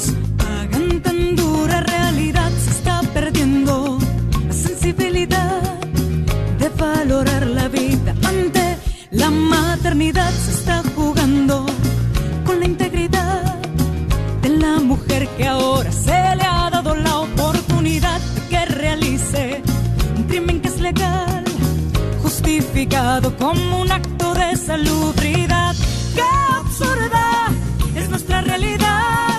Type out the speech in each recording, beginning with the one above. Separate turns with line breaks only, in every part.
pequeños pagan tan dura realidad, se está perdiendo la sensibilidad de valorar la vida ante la maternidad, se está jugando con la integridad de la mujer que ahora se le ha dado la oportunidad de que realice un crimen que es legal, justificado como un acto de salubridad. ¡Qué absurda! es nuestra realidad.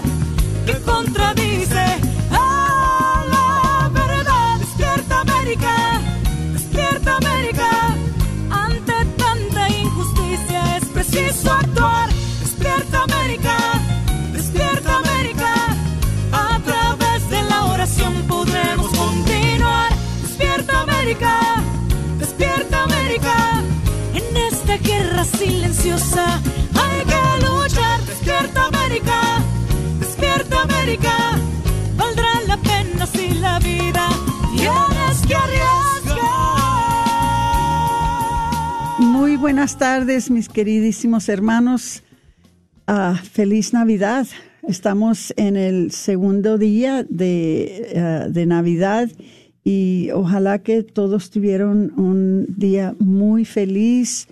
Silenciosa hay que luchar, despierta América, despierta América, valdrá la pena si la vida tienes que arriesgar.
Muy buenas tardes, mis queridísimos hermanos. Uh, feliz Navidad. Estamos en el segundo día de, uh, de Navidad y ojalá que todos tuvieron un día muy feliz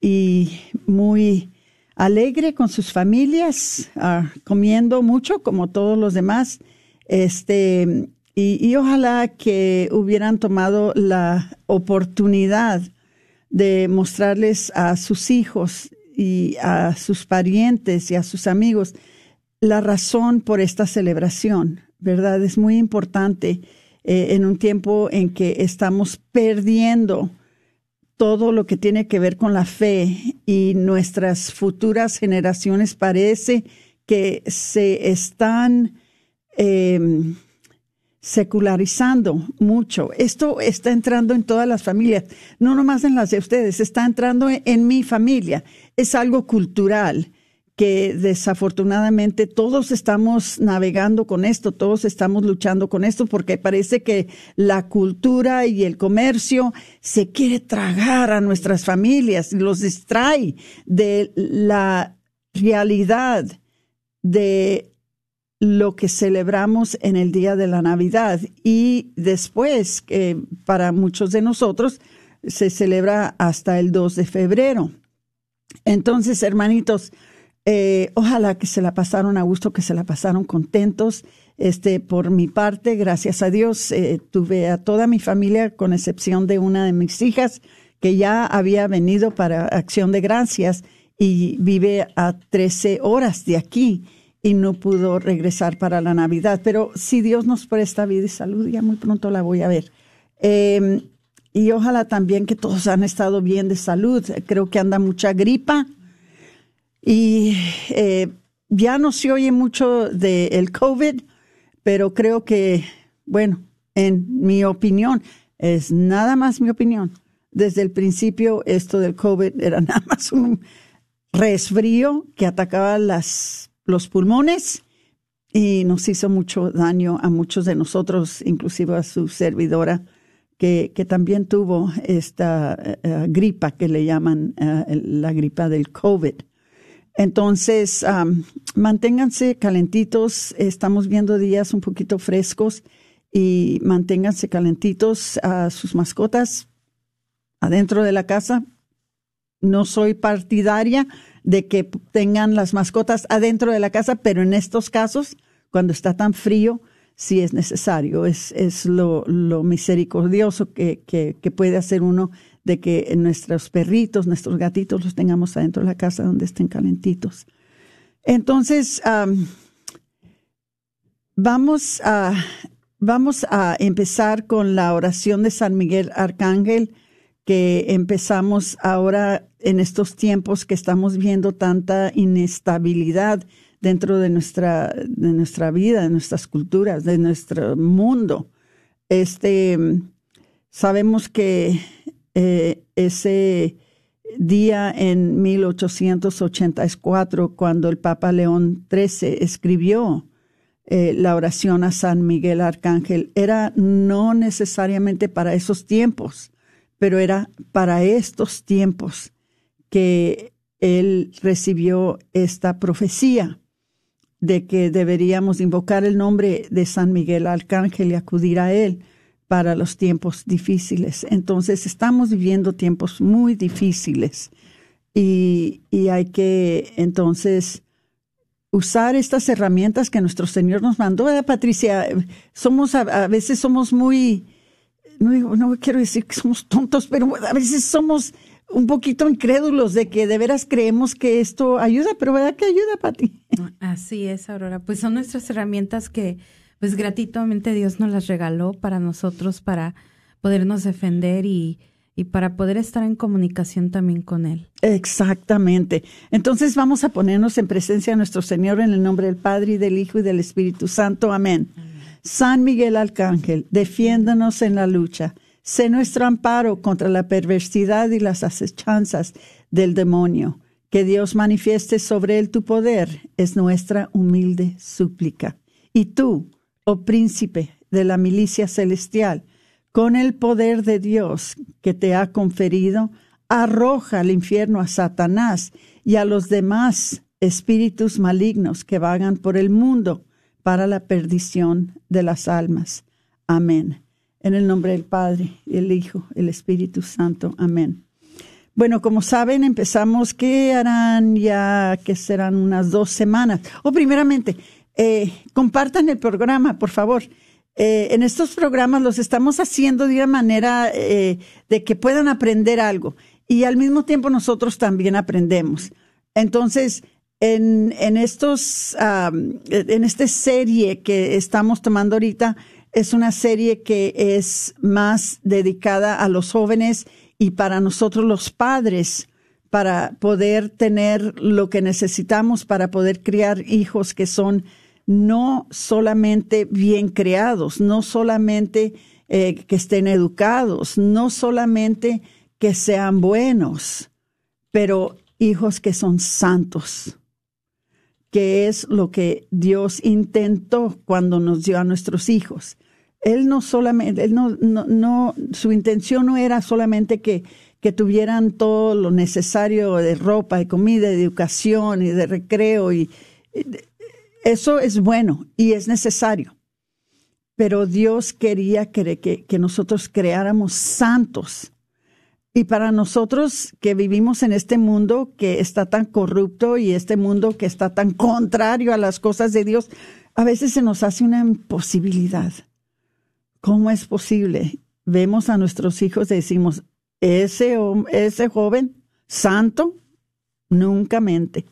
y muy alegre con sus familias, ah, comiendo mucho como todos los demás. Este, y, y, ojalá que hubieran tomado la oportunidad de mostrarles a sus hijos y a sus parientes y a sus amigos la razón por esta celebración, ¿verdad? Es muy importante eh, en un tiempo en que estamos perdiendo todo lo que tiene que ver con la fe y nuestras futuras generaciones parece que se están em, secularizando mucho. Esto está entrando en todas las familias, no nomás en las de ustedes, está entrando en mi familia. Es algo cultural que desafortunadamente todos estamos navegando con esto, todos estamos luchando con esto, porque parece que la cultura y el comercio se quiere tragar a nuestras familias los distrae de la realidad de lo que celebramos en el día de la Navidad y después, que para muchos de nosotros, se celebra hasta el 2 de febrero. Entonces, hermanitos, eh, ojalá que se la pasaron a gusto, que se la pasaron contentos. Este, por mi parte, gracias a Dios, eh, tuve a toda mi familia, con excepción de una de mis hijas, que ya había venido para Acción de Gracias y vive a 13 horas de aquí y no pudo regresar para la Navidad. Pero si Dios nos presta vida y salud, ya muy pronto la voy a ver. Em, y ojalá también que todos han estado bien de salud. Creo que anda mucha gripa y eh, ya no se oye mucho del COVID, pero creo que, bueno, en mi opinión, es nada más mi opinión. Desde el principio, esto del COVID era nada más un resfrío que atacaba las, los pulmones y nos hizo mucho daño a muchos de nosotros, inclusive a su servidora, que, que también tuvo esta uh, gripa que le llaman uh, la gripa del COVID. Entonces, manténganse calentitos. Estamos viendo días un poquito frescos y manténganse calentitos a sus mascotas adentro de la casa. no soy partidaria de que tengan las mascotas adentro de la casa, pero en estos casos, cuando está tan frío, sí es necesario. Es, es lo, lo misericordioso que, que, que, puede hacer uno de que nuestros perritos, nuestros gatitos los tengamos adentro de la casa donde estén calentitos. Entonces, vamos, a, vamos a empezar con la oración de San Miguel Arcángel que empezamos ahora en estos tiempos que estamos viendo tanta inestabilidad dentro de nuestra, de nuestra vida, de nuestras culturas, de nuestro mundo. Este, sabemos que eh, ese día en 1884, cuando el Papa León XIII escribió eh, la oración a San Miguel Arcángel, era no necesariamente para esos tiempos, pero era para estos tiempos que él recibió esta profecía de que deberíamos invocar el nombre de San Miguel Arcángel y acudir a él para los tiempos difíciles. Entonces estamos viviendo tiempos muy difíciles y, hay que entonces usar estas herramientas que nuestro Señor nos mandó. Patricia? Somos a veces somos muy no, no quiero decir que somos tontos, pero a veces somos un poquito incrédulos de que de veras creemos que esto ayuda, pero ¿verdad que ayuda, Pati?
Así es, Aurora. Pues son nuestras herramientas que, pues gratuitamente Dios nos las regaló para nosotros, para podernos defender y, y para poder estar en comunicación también con Él.
Exactamente. Entonces vamos a ponernos en presencia de nuestro Señor en el nombre del Padre y del Hijo y del Espíritu Santo. Amén. San Miguel Arcángel, defiéndanos en la lucha. Sé nuestro amparo contra la perversidad y las acechanzas del demonio. Que Dios manifieste sobre él tu poder es nuestra humilde súplica. Y tú, oh príncipe de la milicia celestial, con el poder de Dios que te ha conferido, arroja al infierno a Satanás y a los demás espíritus malignos que vagan por el mundo para la perdición de las almas. Amén. En el nombre del Padre, el Hijo, el Espíritu Santo. Amén. Bueno, como saben, empezamos, ¿qué harán ya? que serán unas dos semanas? O primeramente, eh, compartan el programa, por favor. Eh, en estos programas los estamos haciendo de una manera eh, de que puedan aprender algo y al mismo tiempo nosotros también aprendemos. Entonces, en, en estos, en esta serie que estamos tomando ahorita, es una serie que es más dedicada a los jóvenes y para nosotros los padres, para poder tener lo que necesitamos para poder criar hijos que son no solamente bien creados, no solamente eh, que estén educados, no solamente que sean buenos, pero hijos que son santos que es lo que Dios intentó cuando nos dio a nuestros hijos. Él no solamente, él no, no, su intención no era solamente que, que tuvieran todo lo necesario de ropa, de comida, de educación y de recreo y eso es bueno y es necesario. Pero Dios quería que, nosotros creáramos santos y para nosotros que vivimos en este mundo que está tan corrupto y este mundo que está tan contrario a las cosas de Dios, a veces se nos hace una imposibilidad. ¿Cómo es posible? Vemos a nuestros hijos y decimos, ese, ese joven santo, nunca mente.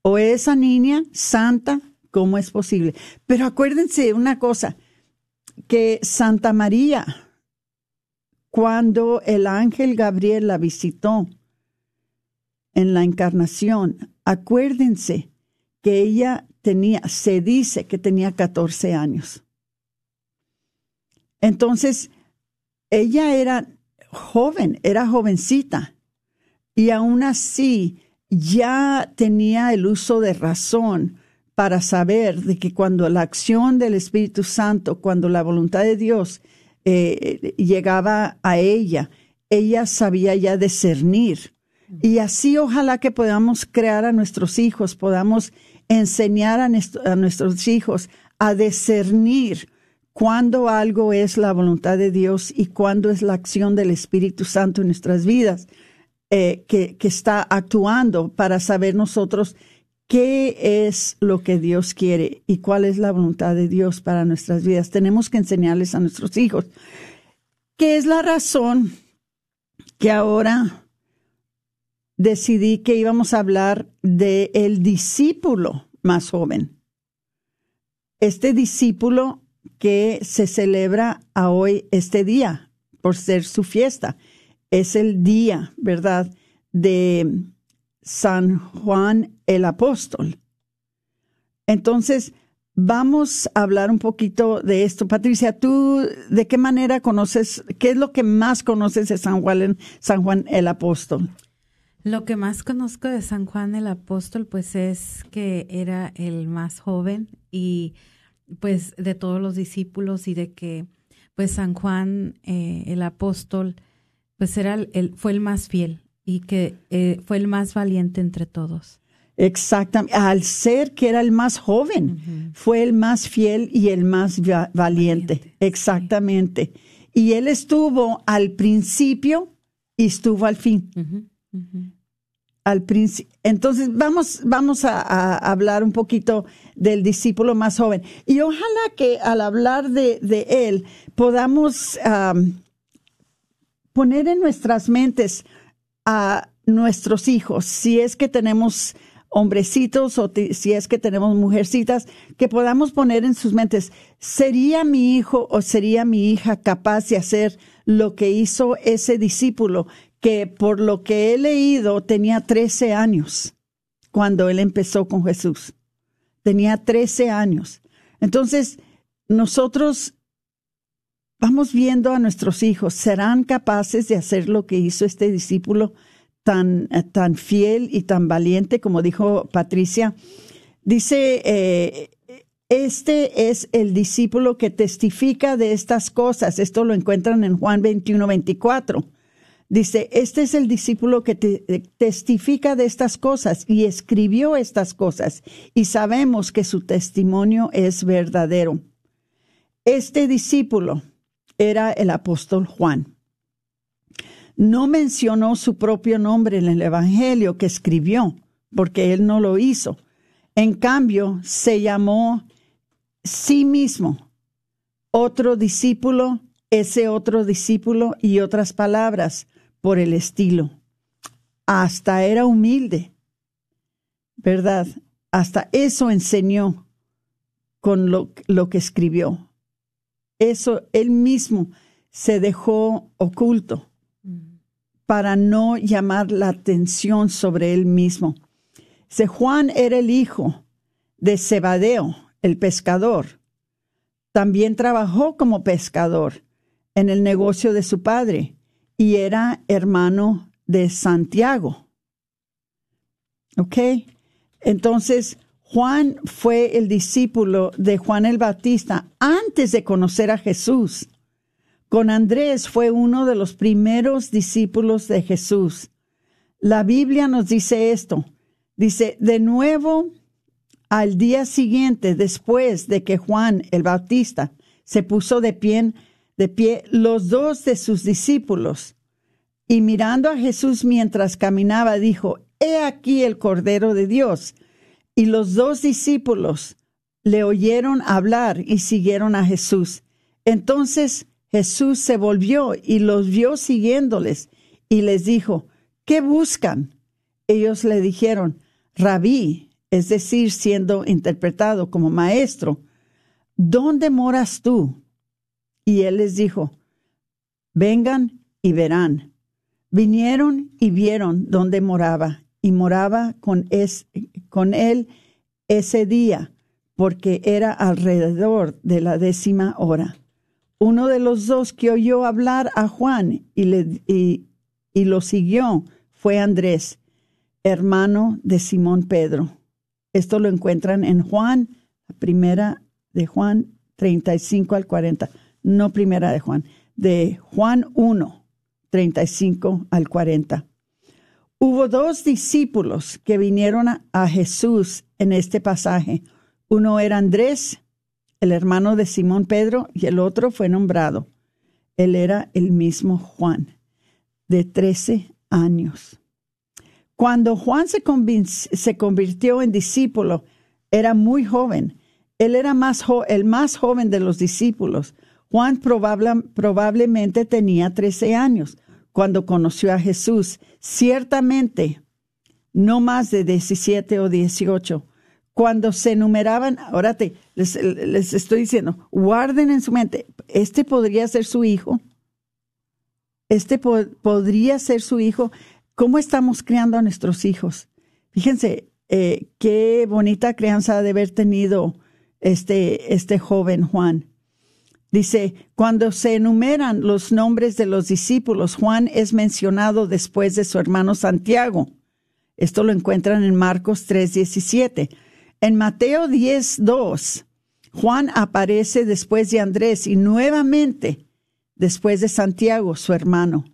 O esa niña santa, ¿cómo es posible? Pero acuérdense una cosa, que Santa María, cuando el ángel Gabriel la visitó en la encarnación, acuérdense que ella tenía, se dice que tenía 14 años. Entonces, ella era joven, era jovencita, y aún así ya tenía el uso de razón para saber de que cuando la acción del Espíritu Santo, cuando la voluntad de Dios eh, llegaba a ella, ella sabía ya discernir. Y así ojalá que podamos crear a nuestros hijos, podamos enseñar a, nuestros hijos a discernir cuándo algo es la voluntad de Dios y cuándo es la acción del Espíritu Santo en nuestras vidas. eh, que está actuando para saber nosotros qué es lo que Dios quiere y cuál es la voluntad de Dios para nuestras vidas. Tenemos que enseñarles a nuestros hijos. ¿Qué es la razón que ahora decidí que íbamos a hablar de el discípulo más joven? Este discípulo que se celebra a hoy, este día, por ser su fiesta. Es el día, ¿verdad?, de San Juan el Apóstol. Entonces, vamos a hablar un poquito de esto. Patricia, ¿tú de qué manera conoces, qué es lo que más conoces de San Juan, San Juan el Apóstol?
Lo que más conozco de San Juan el Apóstol, pues es que era el más joven y pues de todos los discípulos y de que pues San Juan eh, el Apóstol pues era el, fue el más fiel y que eh, fue el más valiente entre todos.
Exactamente. Al ser que era el más joven, fue el más fiel y el más valiente. Exactamente. Y él estuvo al principio y estuvo al fin. Al Entonces, vamos, vamos a, hablar un poquito del discípulo más joven. Y ojalá que al hablar de, él podamos poner en nuestras mentes a nuestros hijos, si es que tenemos hombrecitos o si es que tenemos mujercitas, que podamos poner en sus mentes, ¿sería mi hijo o sería mi hija capaz de hacer lo que hizo ese discípulo que por lo que he leído tenía 13 años cuando él empezó con Jesús? Tenía 13 años. Entonces, nosotros vamos viendo a nuestros hijos, ¿serán capaces de hacer lo que hizo este discípulo tan, eh, tan fiel y tan valiente, como dijo Patricia? Dice, eh, este es el discípulo que testifica de estas cosas. Esto lo encuentran en Juan 21, 24. Dice, este es el discípulo que testifica de estas cosas y escribió estas cosas y sabemos que su testimonio es verdadero. Este discípulo era el apóstol Juan. No mencionó su propio nombre en el Evangelio que escribió, porque él no lo hizo. En cambio, se llamó sí mismo, otro discípulo, ese otro discípulo y otras palabras por el estilo. Hasta era humilde, ¿verdad? Hasta eso enseñó con lo, lo que escribió eso él mismo se dejó oculto para no llamar la atención sobre él mismo. Se Juan era el hijo de Zebadeo, el pescador. También trabajó como pescador en el negocio de su padre y era hermano de Santiago. ¿Ok? Entonces, Juan fue el discípulo de Juan el Bautista antes de conocer a Jesús. Con Andrés fue uno de los primeros discípulos de Jesús. La Biblia nos dice esto. Dice, de nuevo, al día siguiente, después de que Juan el Bautista se puso de pie, de pie, los dos de sus discípulos, y mirando a Jesús mientras caminaba, dijo, He aquí el Cordero de Dios y los dos discípulos le oyeron hablar y siguieron a Jesús. Entonces Jesús se volvió y los vio siguiéndoles y les dijo, ¿qué buscan? Ellos le dijeron, Rabí, es decir, siendo interpretado como maestro, ¿dónde moras tú? Y él les dijo, vengan y verán. Vinieron y vieron dónde moraba y moraba con, es, con él ese día, porque era alrededor de la décima hora. Uno de los dos que oyó hablar a Juan y, le, y, lo siguió fue Andrés, hermano de Simón Pedro. Esto lo encuentran en Juan, primera de Juan 35 al 40, no primera de Juan, de Juan 1, 35 al 40. Hubo dos discípulos que vinieron a, Jesús en este pasaje. Uno era Andrés, el hermano de Simón Pedro, y el otro fue nombrado. Él era el mismo Juan, de 13 años. Cuando Juan se, convirtió en discípulo, era muy joven. Él era el más joven de los discípulos. Juan probablemente tenía 13 años cuando conoció a Jesús. Ciertamente, no más de 17 o 18. Cuando se enumeraban, ahora te, les, estoy diciendo, guarden en su mente, este podría ser su hijo. Este podría ser su hijo. ¿Cómo estamos criando a nuestros hijos? Fíjense, eh, qué bonita crianza de haber tenido este, este joven Juan. Dice, cuando se enumeran los nombres de los discípulos, Juan es mencionado después de su hermano Santiago. Esto lo encuentran en Marcos 3:17. En Mateo 10:2, Juan aparece después de Andrés y nuevamente después de Santiago, su hermano.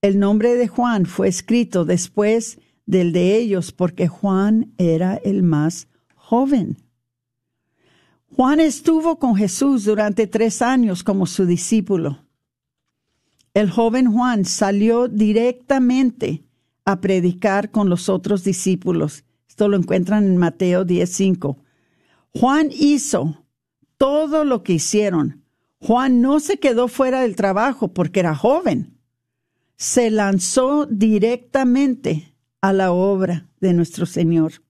El nombre de Juan fue escrito después del de ellos porque Juan era el más joven. Juan estuvo con Jesús durante tres años como su discípulo. El joven Juan salió directamente a predicar con los otros discípulos. Esto lo encuentran en Mateo 10:5. Juan hizo todo lo que hicieron. Juan no se quedó fuera del trabajo porque era joven. Se lanzó directamente a la obra de nuestro Señor.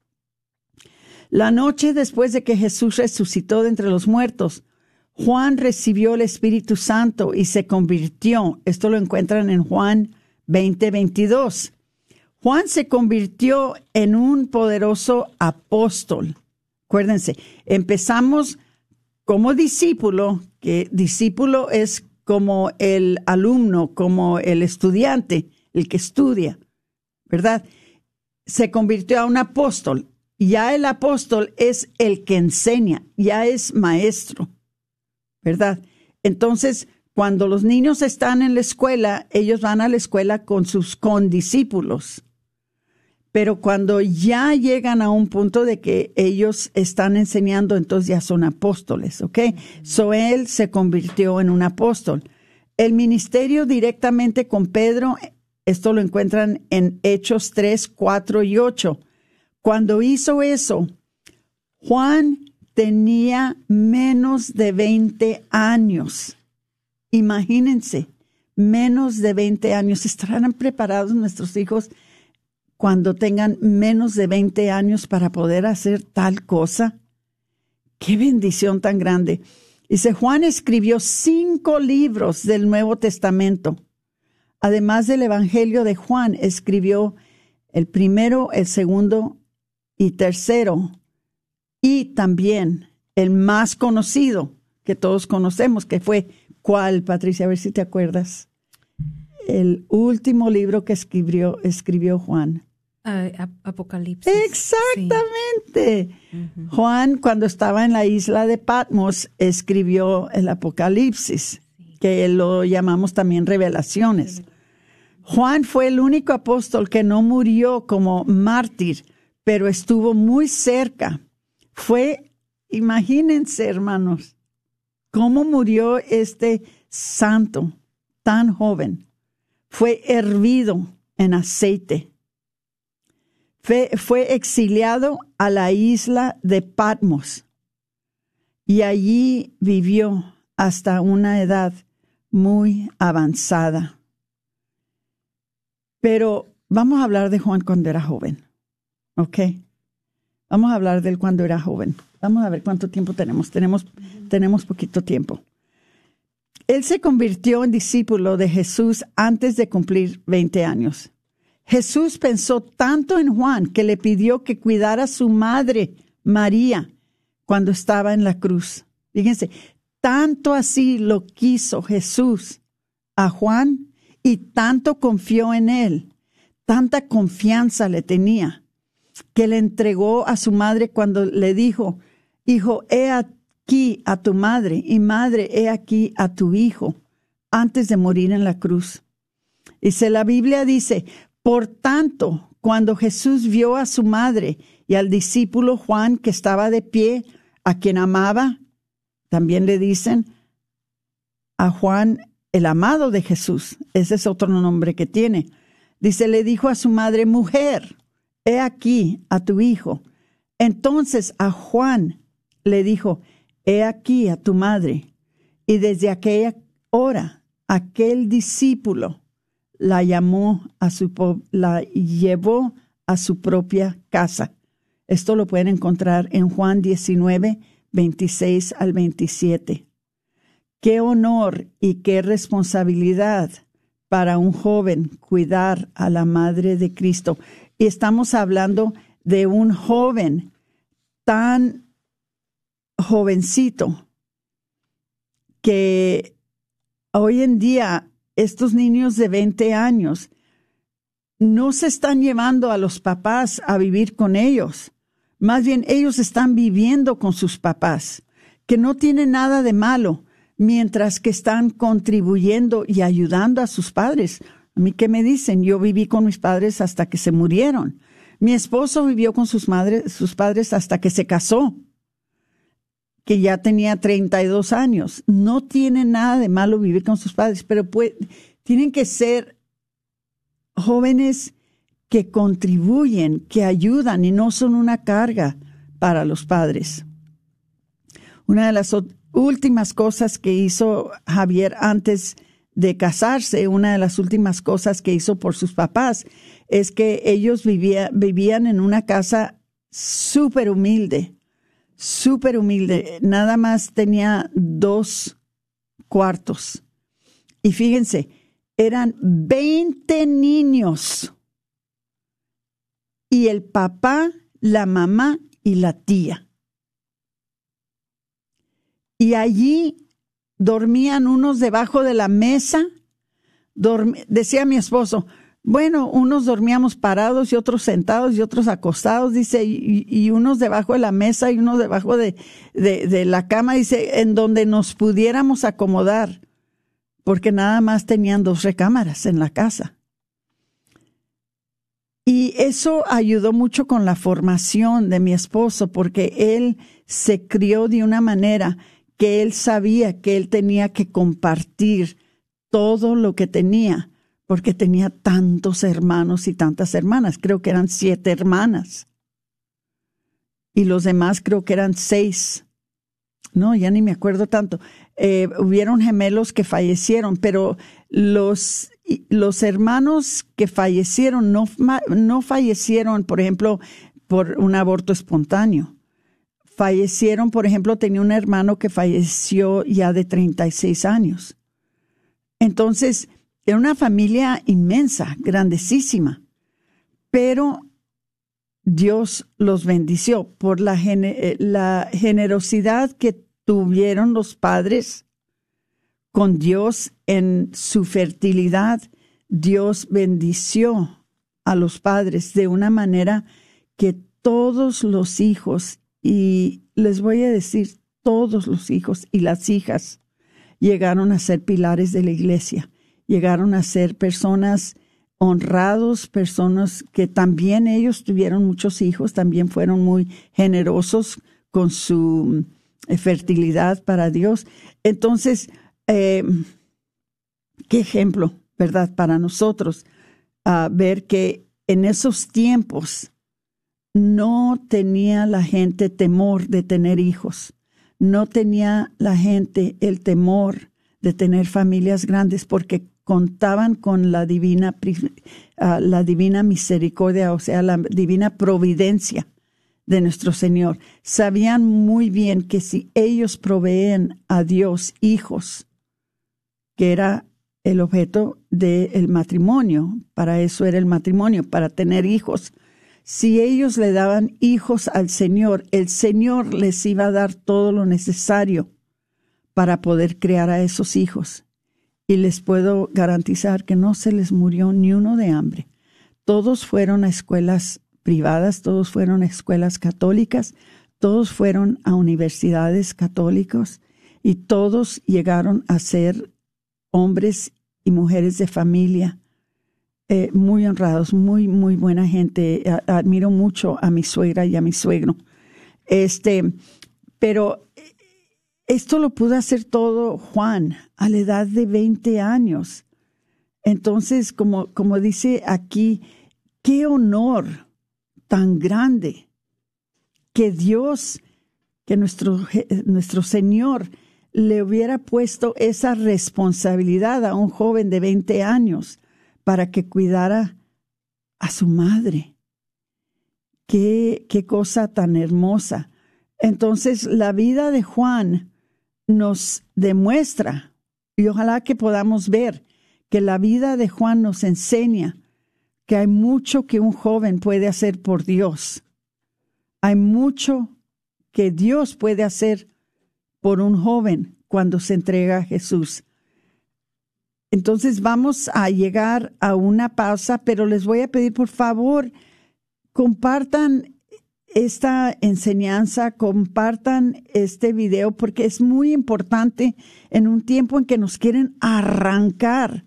La noche después de que Jesús resucitó de entre los muertos, Juan recibió el Espíritu Santo y se convirtió. Esto lo encuentran en Juan 20, 22. Juan se convirtió en un poderoso apóstol. Acuérdense, empezamos como discípulo, que discípulo es como el alumno, como el estudiante, el que estudia, ¿verdad? Se convirtió a un apóstol ya el apóstol es el que enseña, ya es maestro, ¿verdad? Entonces, cuando los niños están en la escuela, ellos van a la escuela con sus condiscípulos. Pero cuando ya llegan a un punto de que ellos están enseñando, entonces ya son apóstoles, ¿ok? So él se convirtió en un apóstol. El ministerio directamente con Pedro, esto lo encuentran en Hechos 3, 4 y 8 cuando hizo eso, Juan tenía menos de 20 años. Imagínense, menos de 20 años. ¿Estarán preparados nuestros hijos cuando tengan menos de 20 años para poder hacer tal cosa? Qué bendición tan grande. Dice, Juan escribió cinco libros del Nuevo Testamento. Además del Evangelio de Juan, escribió el primero, el segundo y tercero, y también el más conocido que todos conocemos, que fue ¿cuál, Patricia? A ver si te acuerdas. El último libro que escribió, escribió Juan.
Apocalipsis.
Exactamente. Juan, cuando estaba en la isla de Patmos, escribió el Apocalipsis, que lo llamamos también revelaciones. Juan fue el único apóstol que no murió como mártir, pero estuvo muy cerca. Fue, imagínense hermanos, cómo murió este santo tan joven. Fue hervido en aceite. Fue, fue exiliado a la isla de Patmos y allí vivió hasta una edad muy avanzada. Pero vamos a hablar de Juan cuando era joven. Ok. Vamos a hablar de él cuando era joven. Vamos a ver cuánto tiempo tenemos. Tenemos, tenemos poquito tiempo. Él se convirtió en discípulo de Jesús antes de cumplir 20 años. Jesús pensó tanto en Juan que le pidió que cuidara a su madre, María, cuando estaba en la cruz. Fíjense, tanto así lo quiso Jesús a Juan y tanto confió en él, tanta confianza le tenía que le entregó a su madre cuando le dijo, hijo, he aquí a tu madre y madre, he aquí a tu hijo, antes de morir en la cruz. Dice, la Biblia dice, por tanto, cuando Jesús vio a su madre y al discípulo Juan que estaba de pie, a quien amaba, también le dicen a Juan el amado de Jesús, ese es otro nombre que tiene Dice, le dijo a su madre, mujer, he aquí a tu hijo. Entonces a Juan le dijo, he aquí a tu madre. Y desde aquella hora, aquel discípulo la llamó a su, la llevó a su propia casa. Esto lo pueden encontrar en Juan 19, 26 al 27. Qué honor y qué responsabilidad para un joven cuidar a la Madre de Cristo. Y estamos hablando de un joven tan jovencito que hoy en día estos niños de 20 años no se están llevando a los papás a vivir con ellos. Más bien ellos están viviendo con sus papás, que no tiene nada de malo, mientras que están contribuyendo y ayudando a sus padres. A mí qué me dicen, yo viví con mis padres hasta que se murieron. Mi esposo vivió con sus madres, sus padres hasta que se casó, que ya tenía 32 años. No tiene nada de malo vivir con sus padres, pero tienen que ser jóvenes que contribuyen, que ayudan y no son una carga para los padres. Una de las últimas cosas que hizo Javier antes de casarse, una de las últimas cosas que hizo por sus papás, es que ellos vivían en una casa súper humilde, súper humilde. Nada más tenía dos cuartos. Y fíjense, eran 20 niños. Y el papá, la mamá y la tía. Y allí dormían unos debajo de la mesa. decía mi esposo, bueno, unos dormíamos parados y otros sentados y otros acostados, dice, y, unos debajo de la mesa y unos debajo de, de, la cama, dice, en donde nos pudiéramos acomodar, porque nada más tenían dos recámaras en la casa. Y eso ayudó mucho con la formación de mi esposo, porque él se crió de una manera que él sabía que él tenía que compartir todo lo que tenía, porque tenía tantos hermanos y tantas hermanas. Creo que eran siete hermanas. Y los demás creo que eran seis. No, ya ni me acuerdo tanto. Eh, hubieron gemelos que fallecieron, pero los, los hermanos que fallecieron no, no fallecieron, por ejemplo, por un aborto espontáneo fallecieron, por ejemplo, tenía un hermano que falleció ya de 36 años. Entonces, era una familia inmensa, grandísima, pero Dios los bendició por eh, la generosidad que tuvieron los padres con Dios en su fertilidad. Dios bendició a los padres de una manera que todos los hijos y les voy a decir, todos los hijos y las hijas llegaron a ser pilares de la iglesia, llegaron a ser personas honrados, personas que también ellos tuvieron muchos hijos, también fueron muy generosos con su eh, fertilidad para Dios. Entonces, eh, qué ejemplo, ¿verdad? Para nosotros, a ver que en esos tiempos no tenía la gente temor de tener hijos, no tenía la gente el temor de tener familias grandes porque contaban con la divina, ah, la divina misericordia, o sea, la divina providencia de nuestro Señor. Sabían muy bien que si ellos proveen a Dios hijos, que era el objeto del matrimonio, para eso era el matrimonio, para tener hijos, si ellos le daban hijos al Señor, el Señor les iba a dar todo lo necesario para poder crear a esos hijos. Y les puedo garantizar que no se les murió ni uno de hambre. Todos fueron a escuelas privadas, todos fueron a escuelas católicas, todos fueron a universidades católicas y todos llegaron a ser hombres y mujeres de familia eh, muy honrados, muy, muy buena gente. Admiro mucho a mi suegra y a mi suegro. Este, pero eh, esto lo pudo hacer todo Juan a la edad de 20 años. Entonces, como, como dice aquí, qué honor tan grande que Dios, que nuestro, nuestro Señor le hubiera puesto esa responsabilidad a un joven de 20 años para que cuidara a su madre. Qué, qué cosa tan hermosa. Entonces, la vida de Juan nos demuestra, y ojalá que podamos ver, que la vida de Juan nos enseña que hay mucho que un joven puede hacer por Dios. Hay mucho que Dios puede hacer por un joven cuando se entrega a Jesús. Entonces vamos a llegar a una pausa, pero les voy a pedir por favor, compartan esta enseñanza, compartan este video, porque es muy importante en un tiempo en que nos quieren arrancar,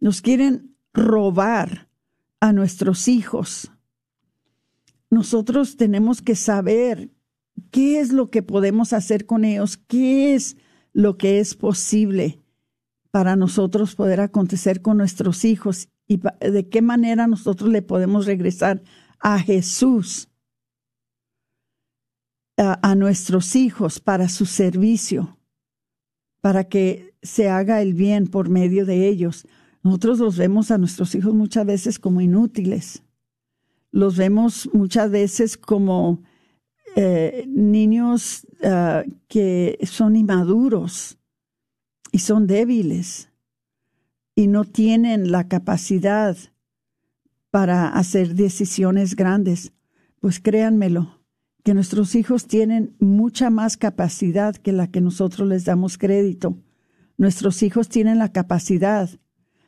nos quieren robar a nuestros hijos. Nosotros tenemos que saber qué es lo que podemos hacer con ellos, qué es lo que es posible para nosotros poder acontecer con nuestros hijos y de qué manera nosotros le podemos regresar a Jesús, a, nuestros hijos para su servicio, para que se haga el bien por medio de ellos. Nosotros los vemos a nuestros hijos muchas veces como inútiles. Los vemos muchas veces como eh, niños ah, que son inmaduros y son débiles y no tienen la capacidad para hacer decisiones grandes. Pues créanmelo, que nuestros hijos tienen mucha más capacidad que la que nosotros les damos crédito. Nuestros hijos tienen la capacidad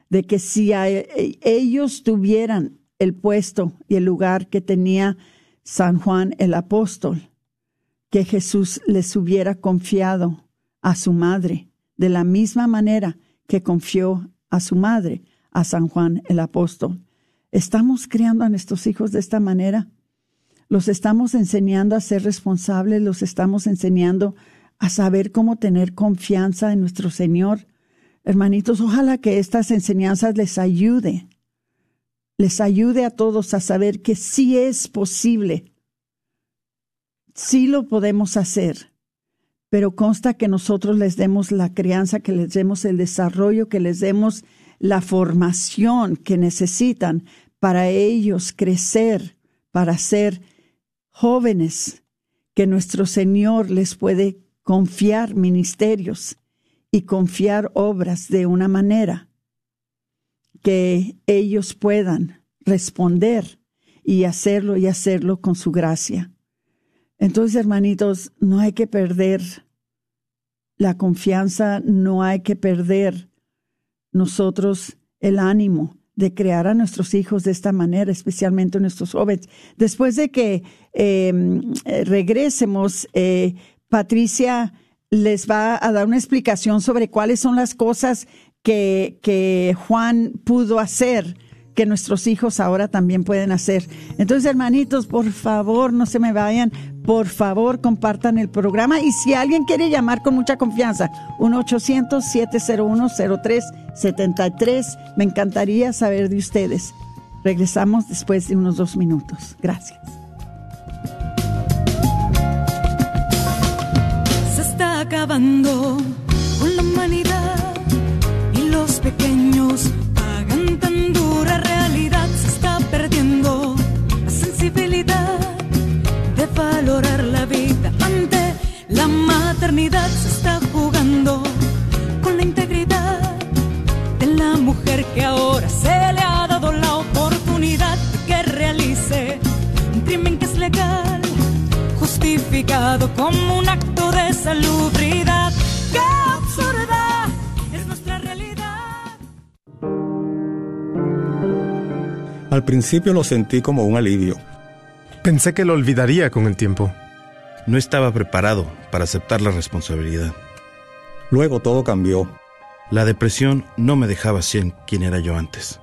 de que si e, ellos tuvieran el puesto y el lugar que tenía San Juan el apóstol, que Jesús les hubiera confiado a su madre, de la misma manera que confió a su madre, a San Juan el apóstol. ¿Estamos criando a nuestros hijos de esta manera? ¿Los estamos enseñando a ser responsables? ¿Los estamos enseñando a saber cómo tener confianza en nuestro Señor? Hermanitos, ojalá que estas enseñanzas les ayude les ayude a todos a saber que sí es posible, sí lo podemos hacer, pero consta que nosotros les demos la crianza, que les demos el desarrollo, que les demos la formación que necesitan para ellos crecer, para ser jóvenes, que nuestro Señor les puede confiar ministerios y confiar obras de una manera que ellos puedan responder y hacerlo y hacerlo con su gracia. Entonces, hermanitos, no hay que perder la confianza, no hay que perder nosotros el ánimo de crear a nuestros hijos de esta manera, especialmente nuestros jóvenes. Después de que em, regresemos, eh, Patricia les va a dar una explicación sobre cuáles son las cosas que, que Juan pudo hacer que nuestros hijos ahora también pueden hacer. Entonces, hermanitos, por favor, no se me vayan, por favor, compartan el programa y si alguien quiere llamar con mucha confianza, 1-800-701-0373, me encantaría saber de ustedes. Regresamos después de unos dos minutos. Gracias.
Se está acabando con la humanidad los pequeños pagan tan dura realidad, valorar la vida ante la maternidad, se está jugando con la integridad de la mujer que ahora se le ha dado la oportunidad de que realice un crimen que es legal, justificado como un acto de salubridad. ¡Qué absurda!
Al principio lo sentí como un alivio.
Pensé que lo olvidaría con el tiempo.
No estaba preparado para aceptar la responsabilidad.
Luego todo cambió.
La depresión no me dejaba ser quien era yo antes.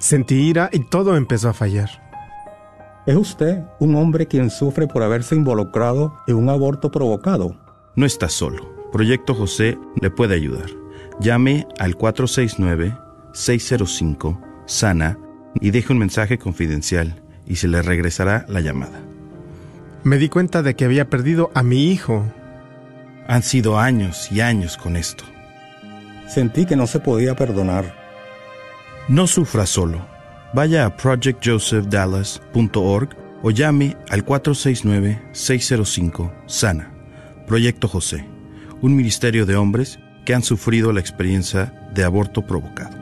Sentí ira y todo empezó a fallar.
¿Es usted un hombre quien sufre por haberse involucrado en un aborto provocado?
No está solo. Proyecto José le puede ayudar. Llame al 469 sana y deje un mensaje confidencial y se le regresará la llamada.
Me di cuenta de que había perdido a mi hijo.
Han sido años y años con esto.
Sentí que no se podía perdonar.
No sufra solo. Vaya a projectjosephdallas.org o llame al 469-605-SANA. Proyecto José, un ministerio de hombres que han sufrido la experiencia de aborto provocado.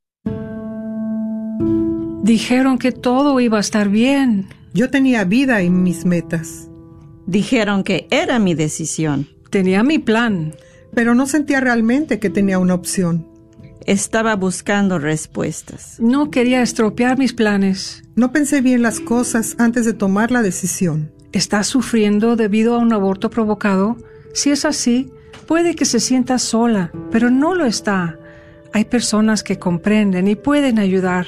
Dijeron que todo iba a estar bien.
Yo tenía vida en mis metas.
Dijeron que era mi decisión.
Tenía mi plan.
Pero no sentía realmente que tenía una opción.
Estaba buscando respuestas.
No quería estropear mis planes.
No pensé bien las cosas antes de tomar la decisión.
¿Estás sufriendo debido a un aborto provocado? Si es así, puede que se sienta sola, pero no lo está. Hay personas que comprenden y pueden ayudar.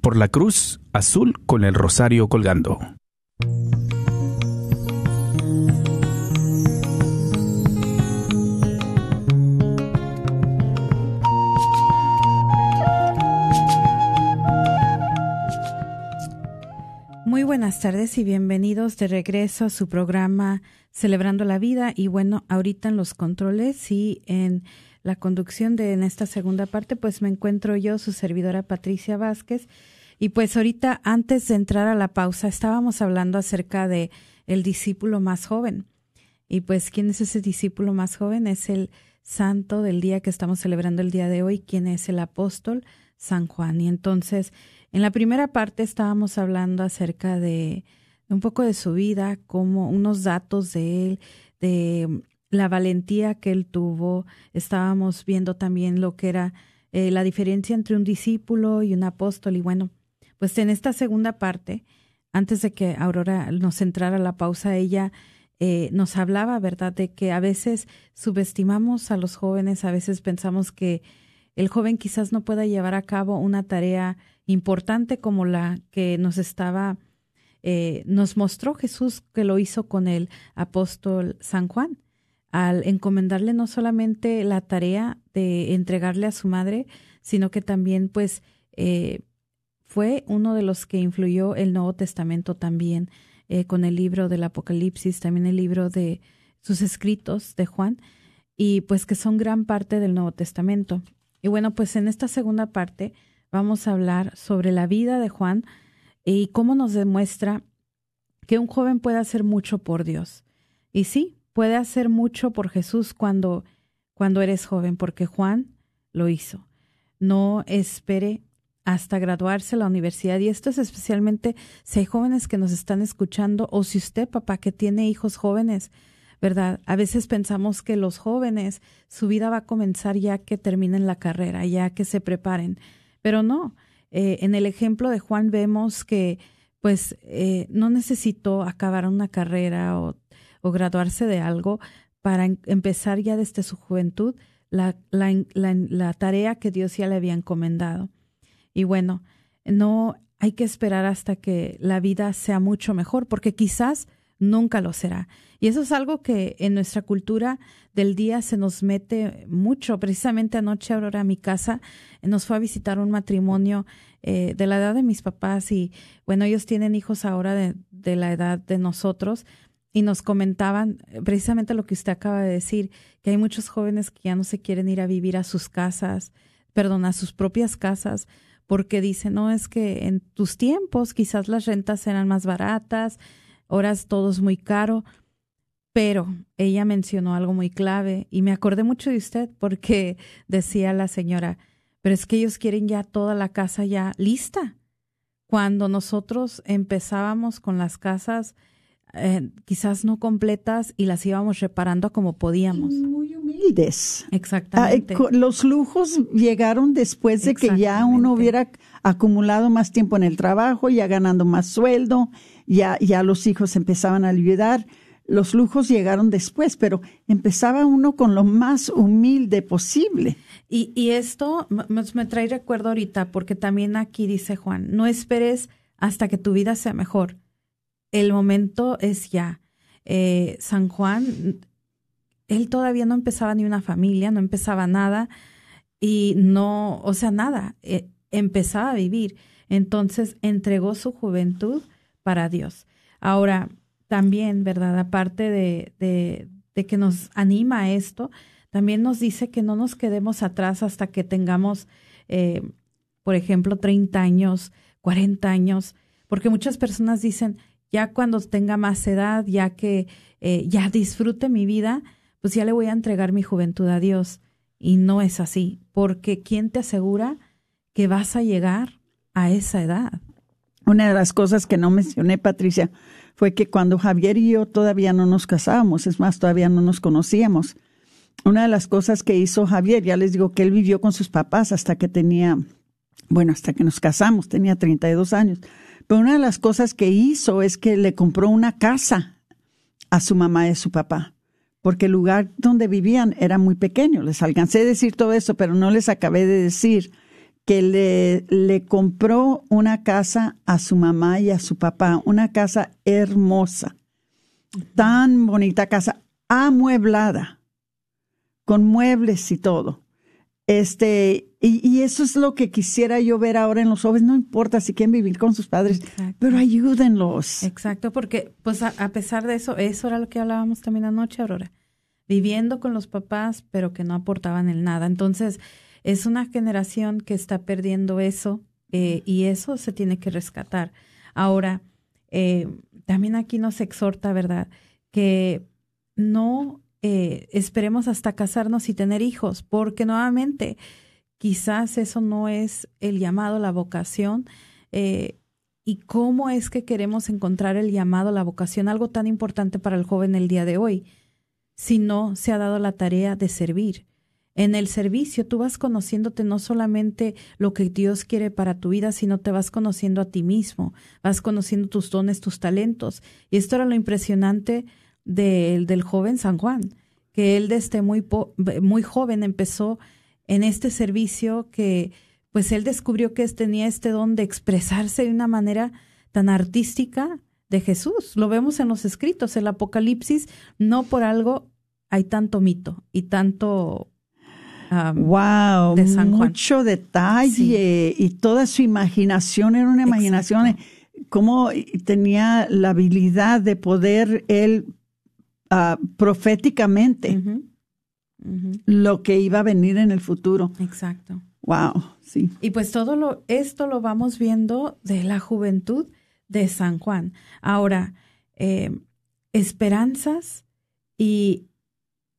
por la cruz azul con el rosario colgando.
Muy buenas tardes y bienvenidos de regreso a su programa Celebrando la Vida. Y bueno, ahorita en los controles y en la conducción de en esta segunda parte, pues me encuentro yo, su servidora Patricia Vázquez. Y pues ahorita, antes de entrar a la pausa, estábamos hablando acerca de el discípulo más joven. Y pues, ¿quién es ese discípulo más joven? Es el santo del día que estamos celebrando el día de hoy, quien es el apóstol San Juan. Y entonces, en la primera parte estábamos hablando acerca de un poco de su vida, como unos datos de él, de la valentía que él tuvo. Estábamos viendo también lo que era eh, la diferencia entre un discípulo y un apóstol. Y bueno, pues en esta segunda parte, antes de que Aurora nos entrara la pausa, ella eh, nos hablaba, ¿verdad?, de que a veces subestimamos a los jóvenes, a veces pensamos que el joven quizás no pueda llevar a cabo una tarea importante como la que nos estaba, eh, nos mostró Jesús que lo hizo con el apóstol San Juan al encomendarle no solamente la tarea de entregarle a su madre, sino que también pues eh, fue uno de los que influyó el Nuevo Testamento también eh, con el libro del Apocalipsis, también el libro de sus escritos de Juan, y pues que son gran parte del Nuevo Testamento. Y bueno, pues en esta segunda parte vamos a hablar sobre la vida de Juan y cómo nos demuestra que un joven puede hacer mucho por Dios. Y sí, puede hacer mucho por Jesús cuando, cuando eres joven, porque Juan lo hizo. No espere hasta graduarse a la universidad. Y esto es especialmente si hay jóvenes que nos están escuchando o si usted, papá, que tiene hijos jóvenes, ¿verdad? A veces pensamos que los jóvenes, su vida va a comenzar ya que terminen la carrera, ya que se preparen. Pero no, eh, en el ejemplo de Juan vemos que pues eh, no necesitó acabar una carrera o o graduarse de algo para empezar ya desde su juventud la, la, la, tarea que Dios ya le había encomendado. Y bueno, no hay que esperar hasta que la vida sea mucho mejor, porque quizás nunca lo será. Y eso es algo que en nuestra cultura del día se nos mete mucho. Precisamente anoche, Aurora, a mi casa, nos fue a visitar un matrimonio eh, de la edad de mis papás y bueno, ellos tienen hijos ahora de, de la edad de nosotros y nos comentaban eh, precisamente lo que usted acaba de decir, que hay muchos jóvenes que ya no se quieren ir a vivir a sus casas, perdón, a sus propias casas, porque dicen, no, es que en tus tiempos quizás las rentas eran más baratas, ahora es todo es muy caro, pero ella mencionó algo muy clave y me acordé mucho de usted porque decía la señora, pero es que ellos quieren ya toda la casa ya lista. Cuando nosotros empezábamos con las casas, eh, quizás no completas y las íbamos reparando como podíamos.
Muy humildes.
Exactamente.
Ah, los lujos llegaron después de que ya uno hubiera acumulado más tiempo en el trabajo, ya ganando más sueldo, ya, ya los hijos empezaban a ayudar. Los lujos llegaron después, pero empezaba uno con lo más humilde posible.
Y, y esto me, me trae recuerdo ahorita, porque también aquí dice Juan, no esperes hasta que tu vida sea mejor el momento es ya. Eh, San Juan, él todavía no empezaba ni una familia, no empezaba nada y no, o sea, nada, eh, empezaba a vivir. Entonces entregó su juventud para Dios. Ahora, también, ¿verdad? Aparte de, de, de que nos anima a esto, también nos dice que no nos quedemos atrás hasta que tengamos, eh, por ejemplo, 30 años, 40 años, porque muchas personas dicen, ya cuando tenga más edad, ya que eh, ya disfrute mi vida, pues ya le voy a entregar mi juventud a Dios. Y no es así, porque ¿quién te asegura que vas a llegar a esa edad?
Una de las cosas que no mencioné, Patricia, fue que cuando Javier y yo todavía no nos casábamos, es más, todavía no nos conocíamos. Una de las cosas que hizo Javier, ya les digo que él vivió con sus papás hasta que tenía, bueno, hasta que nos casamos, tenía 32 años. Pero una de las cosas que hizo es que le compró una casa a su mamá y a su papá, porque el lugar donde vivían era muy pequeño. Les alcancé a decir todo eso, pero no les acabé de decir que le, le compró una casa a su mamá y a su papá, una casa hermosa, tan bonita casa, amueblada, con muebles y todo. Este, y, eso es lo que quisiera yo ver ahora en los jóvenes. No importa si quieren vivir con sus padres, pero ayúdenlos.
Exacto, porque pues a, pesar de eso, eso era lo que hablábamos también anoche, Aurora. Viviendo con los papás, pero que no aportaban el nada. Entonces, es una generación que está perdiendo eso eh, y eso se tiene que rescatar. Ahora, eh, también aquí nos exhorta, ¿verdad? Que no eh, esperemos hasta casarnos y tener hijos, porque nuevamente quizás eso no es el llamado, la vocación. Eh, ¿Y cómo es que queremos encontrar el llamado, la vocación, algo tan importante para el joven el día de hoy, si no se ha dado la tarea de servir? En el servicio tú vas conociéndote no solamente lo que Dios quiere para tu vida, sino te vas conociendo a ti mismo, vas conociendo tus dones, tus talentos. Y esto era lo impresionante del joven San Juan, que él desde muy, muy joven empezó en este servicio que pues él descubrió que tenía este don de expresarse de una manera tan artística de Jesús. Lo vemos en los escritos, el Apocalipsis, no por algo hay tanto mito y tanto
wow, de mucho detalle y toda su imaginación era una imaginación como tenía la habilidad de poder él Ah, proféticamente lo que iba a venir en el futuro.
Exacto.
Wow, sí.
Y pues todo lo, esto lo vamos viendo de la juventud de San Juan. Ahora, eh, esperanzas y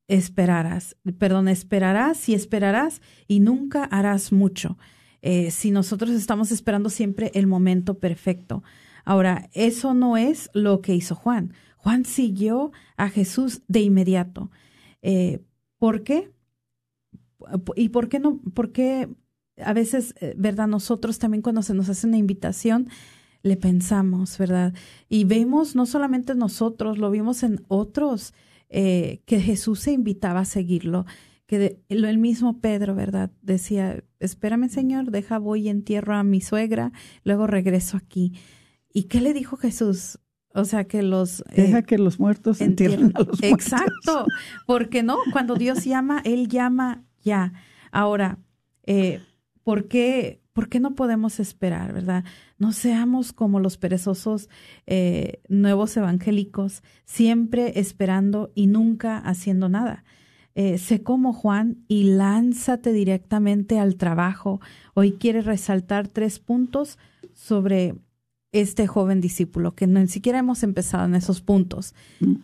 esperarás, perdón, esperarás y esperarás y nunca harás mucho. Eh, si nosotros estamos esperando siempre el momento perfecto. Ahora, eso no es lo que hizo Juan. Juan siguió a Jesús de inmediato. Eh, ¿Por qué? ¿Y por qué no? Porque a veces, eh, ¿verdad? Nosotros también cuando se nos hace una invitación, le pensamos, ¿verdad? Y vemos no solamente nosotros, lo vimos en otros eh, que Jesús se invitaba a seguirlo, que el mismo Pedro, ¿verdad? Decía, espérame Señor, deja voy y entierro a mi suegra, luego regreso aquí. ¿Y qué le dijo Jesús? O sea, que los...
Eh, deja que los muertos entierren a los muertos.
Exacto, porque no, cuando Dios llama, Él llama ya. Ahora, eh, ¿por qué ¿por qué no podemos esperar, verdad? No seamos como los perezosos eh, nuevos evangélicos, siempre esperando y nunca haciendo nada. Eh, sé como Juan y lánzate directamente al trabajo. Hoy quiere resaltar tres puntos sobre este joven discípulo, que ni siquiera hemos empezado en esos puntos. Mm.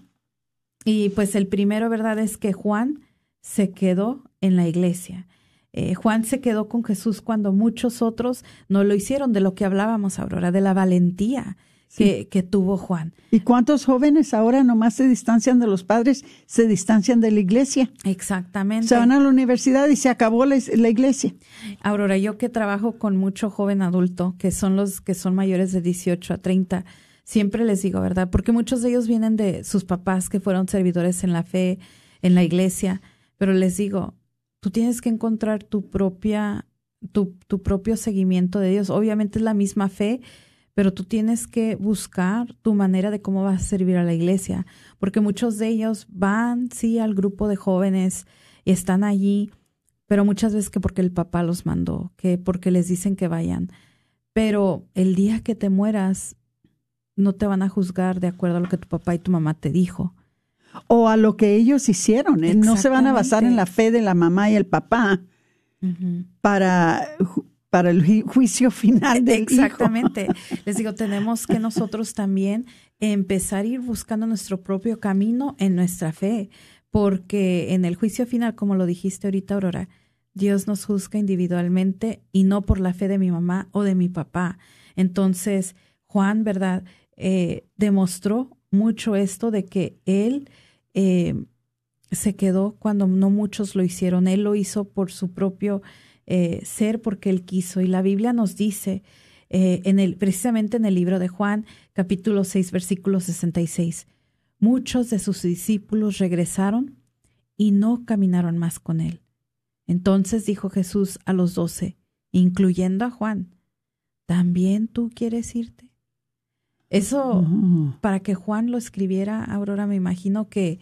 Y pues el primero, ¿verdad? Es que Juan se quedó en la iglesia. Eh, Juan se quedó con Jesús cuando muchos otros no lo hicieron, de lo que hablábamos, Aurora, de la valentía que, que, tuvo Juan.
¿Y cuántos jóvenes ahora nomás se distancian de los padres, se distancian de la iglesia?
Exactamente.
Se van a la universidad y se acabó la, la iglesia.
Aurora, yo que trabajo con mucho joven adulto, que son los que son mayores de 18 a 30, siempre les digo, ¿verdad? Porque muchos de ellos vienen de sus papás que fueron servidores en la fe, en la iglesia, pero les digo, tú tienes que encontrar tu propia, tu, tu propio seguimiento de Dios. Obviamente es la misma fe, pero tú tienes que buscar tu manera de cómo vas a servir a la iglesia, porque muchos de ellos van, sí, al grupo de jóvenes y están allí, pero muchas veces que porque el papá los mandó, que porque les dicen que vayan. Pero el día que te mueras, no te van a juzgar de acuerdo a lo que tu papá y tu mamá te dijo
o a lo que ellos hicieron. ¿eh? No se van a basar en la fe de la mamá y el papá para, para el juicio final del
Exactamente. Les digo, tenemos que nosotros también empezar a ir buscando nuestro propio camino en nuestra fe, porque en el juicio final, como lo dijiste ahorita, Aurora, Dios nos juzga individualmente y no por la fe de mi mamá o de mi papá. Entonces, Juan, ¿verdad? Eh, demostró mucho esto de que él eh, se quedó cuando no muchos lo hicieron. Él lo hizo por su propio eh, ser, porque él quiso. Y la Biblia nos dice, eh, en el, precisamente en el libro de Juan, capítulo 6, versículo 66, muchos de sus discípulos regresaron y no caminaron más con él. Entonces dijo Jesús a los doce, incluyendo a Juan, ¿también tú quieres irte? Eso, para que Juan lo escribiera, Aurora, me imagino que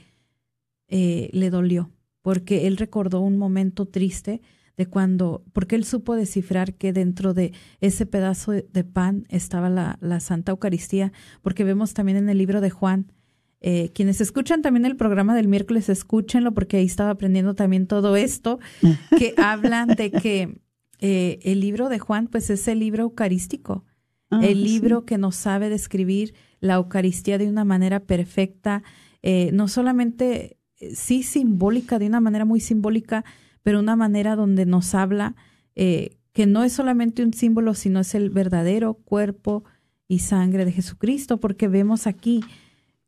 eh, le dolió, porque él recordó un momento triste de cuando, porque él supo descifrar que dentro de ese pedazo de pan estaba la, la Santa Eucaristía, porque vemos también en el libro de Juan, eh, quienes escuchan también el programa del miércoles, escúchenlo, porque ahí estaba aprendiendo también todo esto, que hablan de que eh, el libro de Juan, pues es el libro eucarístico. Ah, el libro que nos sabe describir la Eucaristía de una manera perfecta, eh, no solamente, sí simbólica, de una manera muy simbólica, pero una manera donde nos habla eh, que no es solamente un símbolo, sino es el verdadero cuerpo y sangre de Jesucristo, porque vemos aquí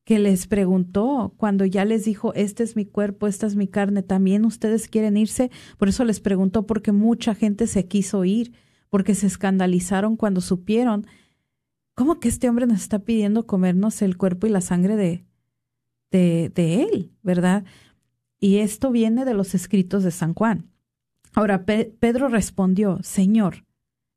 que les preguntó cuando ya les dijo, este es mi cuerpo, esta es mi carne, también ustedes quieren irse, por eso les preguntó, porque mucha gente se quiso ir porque se escandalizaron cuando supieron cómo que este hombre nos está pidiendo comernos el cuerpo y la sangre de, de, de él, ¿verdad? Y esto viene de los escritos de San Juan. Ahora, Pedro respondió, Señor,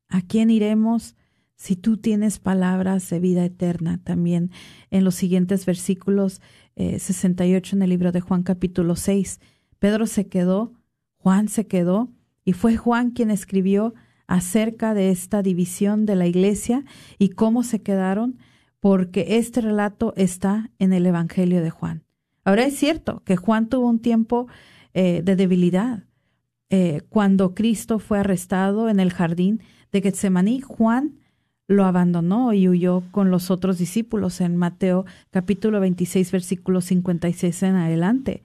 ¿a quién iremos si tú tienes palabras de vida eterna? También en los siguientes versículos 68 eh, en el libro de Juan capítulo 6, Pedro se quedó, Juan se quedó, y fue Juan quien escribió acerca de esta división de la iglesia y cómo se quedaron, porque este relato está en el Evangelio de Juan. Ahora es cierto que Juan tuvo un tiempo eh, de debilidad. Eh, cuando Cristo fue arrestado en el jardín de Getsemaní, Juan lo abandonó y huyó con los otros discípulos en Mateo capítulo 26 versículo 56 en adelante.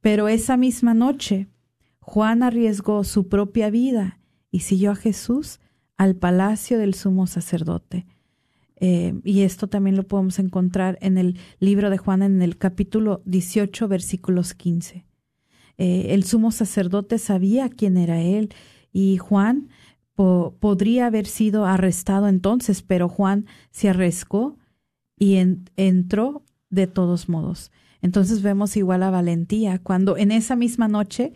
Pero esa misma noche, Juan arriesgó su propia vida y siguió a Jesús al palacio del sumo sacerdote. Eh, y esto también lo podemos encontrar en el libro de Juan en el capítulo 18, versículos 15. Eh, el sumo sacerdote sabía quién era él y Juan podría haber sido arrestado entonces, pero Juan se arriesgó y entró de todos modos. Entonces vemos igual la valentía, cuando en esa misma noche,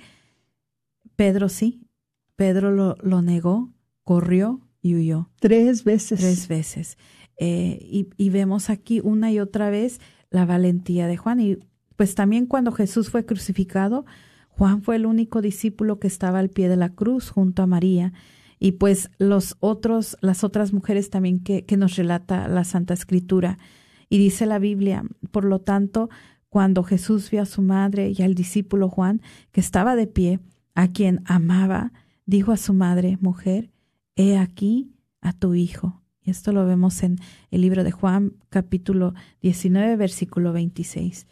Pedro sí, Pedro lo, lo negó, corrió y huyó.
Tres veces.
Tres veces. Eh, y, vemos aquí una y otra vez la valentía de Juan. Y pues también cuando Jesús fue crucificado, Juan fue el único discípulo que estaba al pie de la cruz junto a María. Y pues los otros, las otras mujeres también que, que nos relata la Santa Escritura. Y dice la Biblia, por lo tanto, cuando Jesús vio a su madre y al discípulo Juan, que estaba de pie, a quien amaba, dijo a su madre, mujer, he aquí a tu hijo. Esto lo vemos en el libro de Juan, capítulo 19, versículo 26.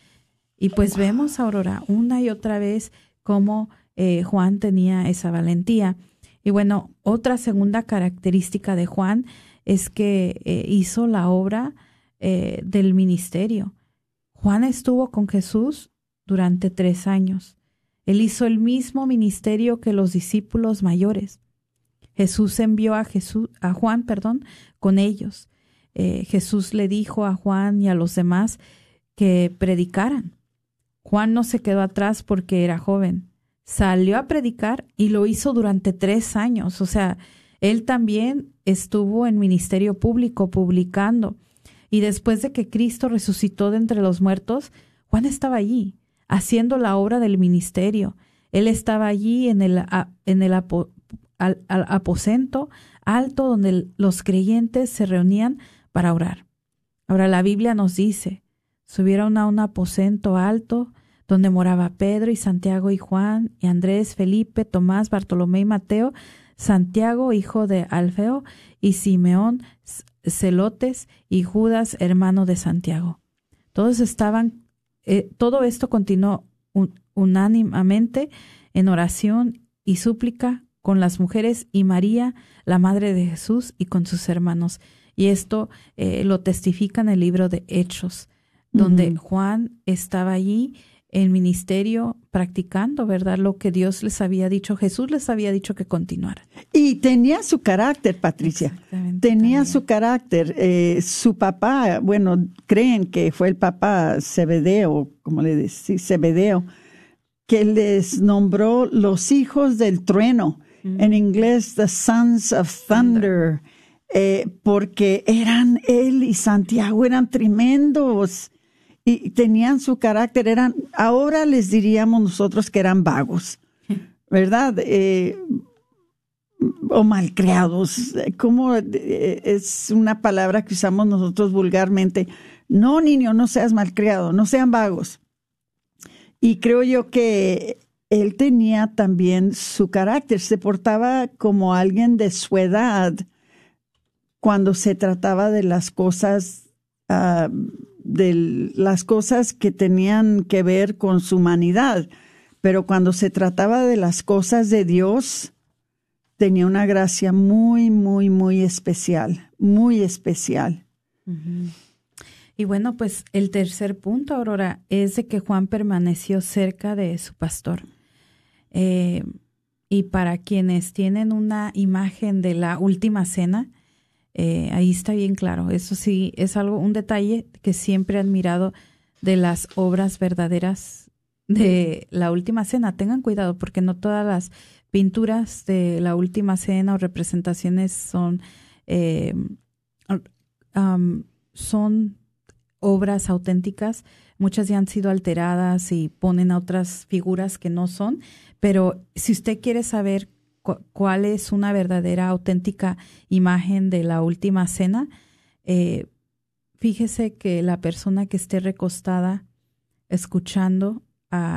Y pues vemos, Aurora, una y otra vez cómo eh, Juan tenía esa valentía. Y bueno, otra segunda característica de Juan es que eh, hizo la obra eh, del ministerio. Juan estuvo con Jesús durante tres años. Él hizo el mismo ministerio que los discípulos mayores. Jesús envió a Jesús, a Juan, perdón, con ellos. Eh, Jesús le dijo a Juan y a los demás que predicaran. Juan no se quedó atrás porque era joven. Salió a predicar y lo hizo durante tres años. O sea, él también estuvo en ministerio público publicando. Y después de que Cristo resucitó de entre los muertos, Juan estaba allí, haciendo la obra del ministerio. Él estaba allí en el, en el al, aposento alto donde los creyentes se reunían para orar. Ahora la Biblia nos dice, subieron a un aposento alto donde moraba Pedro y Santiago y Juan y Andrés, Felipe, Tomás, Bartolomé y Mateo, Santiago, hijo de Alfeo, y Simeón, Celotes y Judas, hermano de Santiago. Todos estaban, eh, todo esto continuó unánimamente en oración y súplica con las mujeres y María, la madre de Jesús, y con sus hermanos. Y esto eh, lo testifica en el libro de Hechos, donde Juan estaba allí en ministerio practicando, ¿verdad? Lo que Dios les había dicho, Jesús les había dicho que continuaran.
Y tenía su carácter, Patricia. Tenía su carácter. Eh, su papá, bueno, creen que fue el papá Zebedeo, como le decía, Zebedeo, que les nombró los hijos del trueno en inglés The Sons of Thunder, eh, porque eran él y Santiago, eran tremendos y tenían su carácter, eran, ahora les diríamos nosotros que eran vagos, ¿verdad? Eh, o malcriados, como eh, es una palabra que usamos nosotros vulgarmente. No, niño, no seas malcriado, no sean vagos. Y creo yo que él tenía también su carácter, se portaba como alguien de su edad cuando se trataba de las cosas, ah, de las cosas que tenían que ver con su humanidad, pero cuando se trataba de las cosas de Dios, tenía una gracia muy, muy, muy especial, muy especial.
Y bueno, pues el tercer punto, Aurora, es de que Juan permaneció cerca de su pastor. Eh, y para quienes tienen una imagen de la última cena, eh, ahí está bien claro. Eso sí, es algo, un detalle que siempre he admirado de las obras verdaderas de la última cena. Tengan cuidado porque no todas las pinturas de la última cena o representaciones son, eh, son obras auténticas. Muchas ya han sido alteradas y ponen a otras figuras que no son, pero si usted quiere saber cuál es una verdadera, auténtica imagen de la última cena, eh, fíjese que la persona que esté recostada escuchando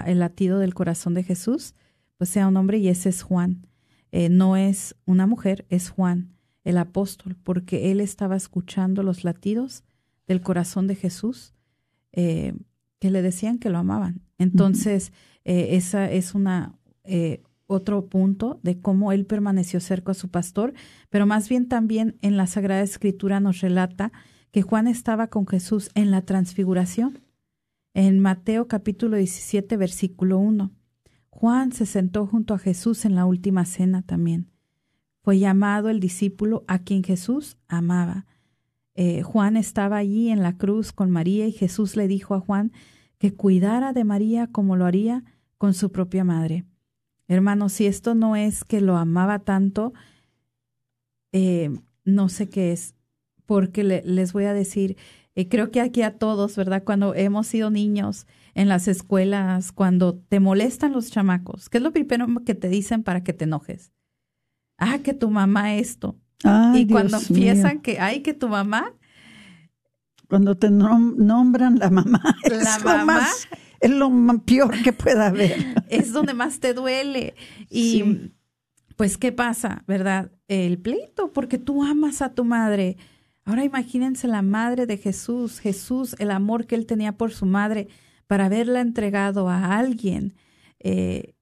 el latido del corazón de Jesús, pues sea un hombre y ese es Juan. Eh, no es una mujer, es Juan, el apóstol, porque él estaba escuchando los latidos del corazón de Jesús, eh, que le decían que lo amaban. Entonces, esa es una, eh, otro punto de cómo él permaneció cerca a su pastor, pero más bien también en la Sagrada Escritura nos relata que Juan estaba con Jesús en la transfiguración. En Mateo capítulo 17, versículo 1. Juan se sentó junto a Jesús en la última cena también. Fue llamado el discípulo a quien Jesús amaba. Eh, Juan estaba allí en la cruz con María y Jesús le dijo a Juan que cuidara de María como lo haría con su propia madre. Hermanos, si esto no es que lo amaba tanto, eh, no sé qué es, porque les voy a decir, eh, creo que aquí a todos, ¿verdad? Cuando hemos sido niños en las escuelas, cuando te molestan los chamacos, ¿qué es lo primero que te dicen para que te enojes? Ah, que tu mamá esto. Y cuando empiezan que, ay, que tu mamá.
Cuando te nombran la mamá. La mamá. es lo peor que pueda haber.
Es donde más te duele. Y pues, ¿qué pasa, verdad? El pleito, porque tú amas a tu madre. Ahora imagínense la madre de Jesús, Jesús, el amor que él tenía por su madre para haberla entregado a alguien eh,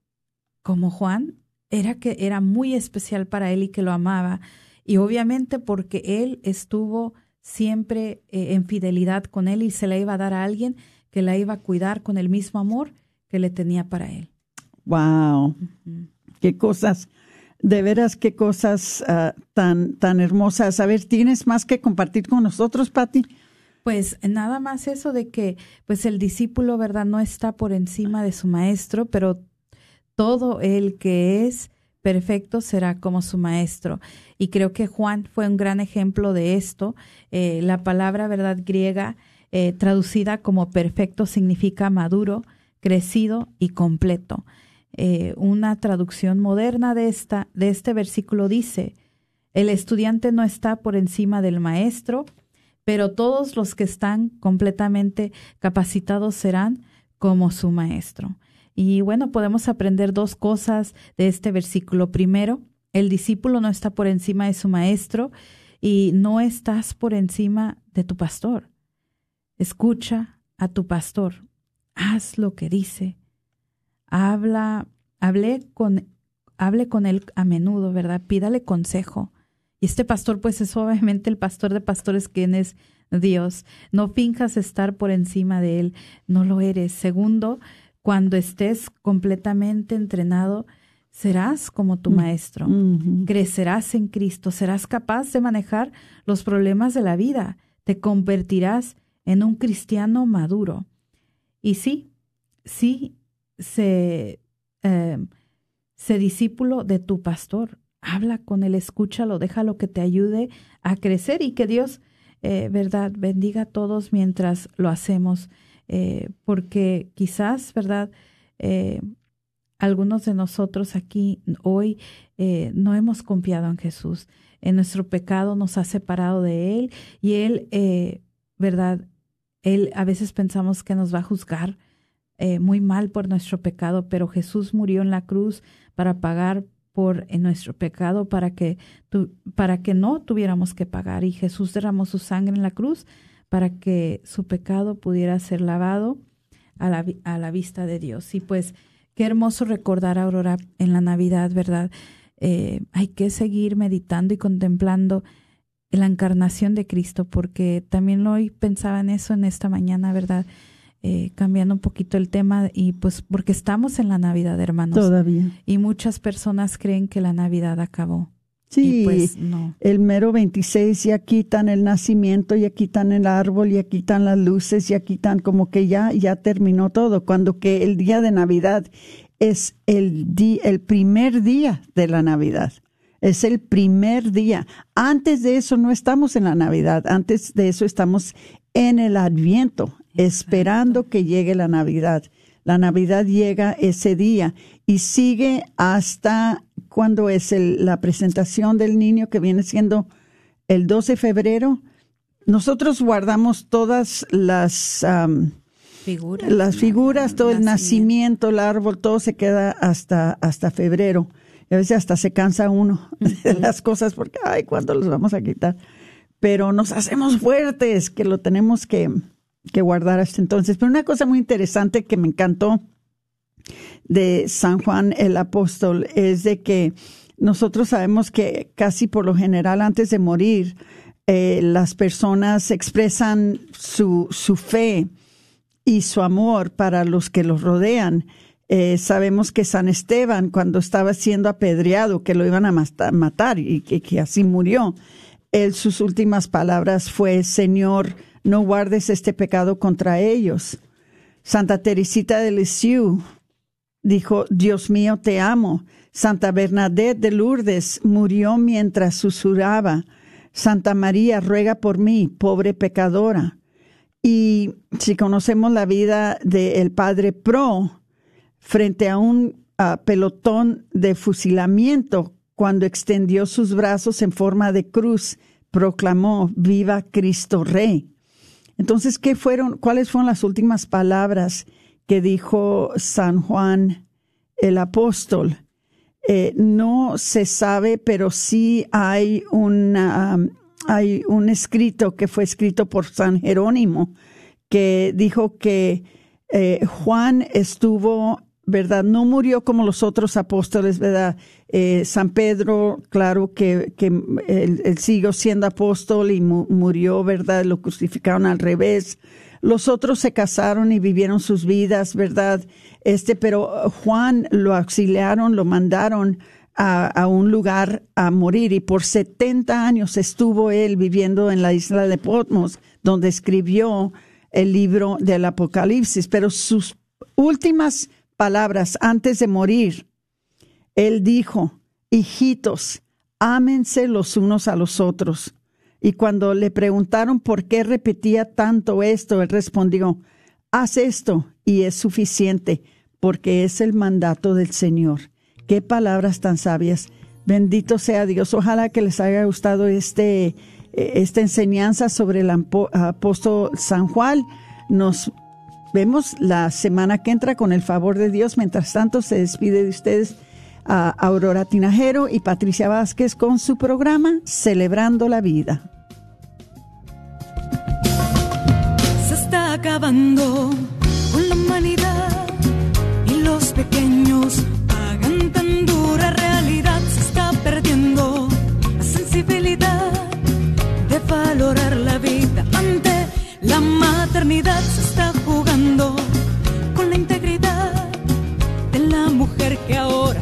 como Juan, era que era muy especial para él y que lo amaba. Y obviamente porque él estuvo siempre eh, en fidelidad con él y se la iba a dar a alguien que la iba a cuidar con el mismo amor que le tenía para él.
Wow. Qué cosas, de veras qué cosas ah, tan tan hermosas. A ver, ¿tienes más que compartir con nosotros, Patti?
Pues nada más eso de que pues el discípulo, ¿verdad? No está por encima de su maestro, pero todo el que es perfecto será como su maestro. Y creo que Juan fue un gran ejemplo de esto. Eh, la palabra, ¿verdad? Griega, eh, traducida como perfecto, significa maduro, crecido y completo. Eh, una traducción moderna de, esta, de este versículo dice, el estudiante no está por encima del maestro, pero todos los que están completamente capacitados serán como su maestro. Y bueno, podemos aprender dos cosas de este versículo. Primero, el discípulo no está por encima de su maestro y no estás por encima de tu pastor. Escucha a tu pastor, haz lo que dice. Habla, hable con, hable con él a menudo, ¿verdad? Pídale consejo. Y este pastor, pues es obviamente el pastor de pastores, quien es Dios. No finjas estar por encima de él, no lo eres. Segundo, cuando estés completamente entrenado, serás como tu mm. maestro, crecerás en Cristo, serás capaz de manejar los problemas de la vida, te convertirás en un cristiano maduro. Y sí, sí, se, eh, discípulo de tu pastor, habla con él, escúchalo, déjalo que te ayude a crecer y que Dios, eh, verdad, bendiga a todos mientras lo hacemos. Eh, porque quizás, ¿verdad? Eh, algunos de nosotros aquí hoy eh, no hemos confiado en Jesús. En nuestro pecado nos ha separado de Él y Él, ¿verdad? Él a veces pensamos que nos va a juzgar muy mal por nuestro pecado, pero Jesús murió en la cruz para pagar por nuestro pecado para que, para que no tuviéramos que pagar y Jesús derramó su sangre en la cruz para que su pecado pudiera ser lavado a la, a la vista de Dios. Y pues qué hermoso recordar, Aurora, en la Navidad, ¿verdad? Eh, hay que seguir meditando y contemplando la encarnación de Cristo, porque también hoy pensaba en eso en esta mañana, ¿verdad? Eh, cambiando un poquito el tema y pues porque estamos en la Navidad, hermanos.
Todavía.
Y muchas personas creen que la Navidad acabó.
Sí, pues, el mero 26 ya quitan el nacimiento, ya quitan el árbol, ya quitan las luces, ya quitan como que ya, ya terminó todo, cuando que el día de Navidad es el, el primer día de la Navidad. Es el primer día. Antes de eso no estamos en la Navidad, antes de eso estamos en el Adviento, esperando que llegue la Navidad. La Navidad llega ese día y sigue hasta cuando es la presentación del niño que viene siendo el 12 de febrero. Nosotros guardamos todas las
figuras,
las figuras, todo el nacimiento, el árbol, todo se queda hasta hasta febrero. Y a veces hasta se cansa uno de las cosas porque ay, ¿cuándo los vamos a quitar? Pero nos hacemos fuertes que lo tenemos que que guardar hasta entonces. Pero una cosa muy interesante que me encantó de San Juan el apóstol es de que nosotros sabemos que casi por lo general antes de morir eh, las personas expresan su, su fe y su amor para los que los rodean. Eh, sabemos que San Esteban, cuando estaba siendo apedreado, que lo iban a matar y que, que así murió, él sus últimas palabras fue, Señor, no guardes este pecado contra ellos. Santa Teresita de Lisieux dijo, Dios mío, te amo. Santa Bernadette de Lourdes murió mientras susurraba, Santa María, ruega por mí, pobre pecadora. Y si conocemos la vida del padre Pro frente a un pelotón de fusilamiento, cuando extendió sus brazos en forma de cruz, proclamó, viva Cristo Rey. Entonces, ¿qué fueron, cuáles fueron las últimas palabras que dijo San Juan el apóstol? Eh, no se sabe, pero sí hay, una, hay un escrito que fue escrito por San Jerónimo que dijo que eh, Juan estuvo, ¿verdad? No murió como los otros apóstoles, ¿verdad? Eh, San Pedro, claro que, que él, siguió siendo apóstol y murió, ¿verdad? Lo crucificaron al revés. Los otros se casaron y vivieron sus vidas, ¿verdad? Este, pero Juan lo auxiliaron, lo mandaron a, a, un lugar a morir y por 70 años estuvo él viviendo en la isla de Potmos, donde escribió el libro del Apocalipsis. Pero sus últimas palabras antes de morir, él dijo, hijitos, ámense los unos a los otros. Y cuando le preguntaron por qué repetía tanto esto, él respondió, haz esto y es suficiente, porque es el mandato del Señor. Qué palabras tan sabias. Bendito sea Dios. Ojalá que les haya gustado este, esta enseñanza sobre el apóstol San Juan. Nos vemos la semana que entra con el favor de Dios. Mientras tanto, se despide de ustedes a Aurora Tinajero y Patricia Vázquez con su programa Celebrando la Vida.
Se está acabando con la humanidad y los pequeños pagan tan dura realidad. Se está perdiendo la sensibilidad de valorar la vida ante la maternidad. Se está con la integridad de la mujer que ahora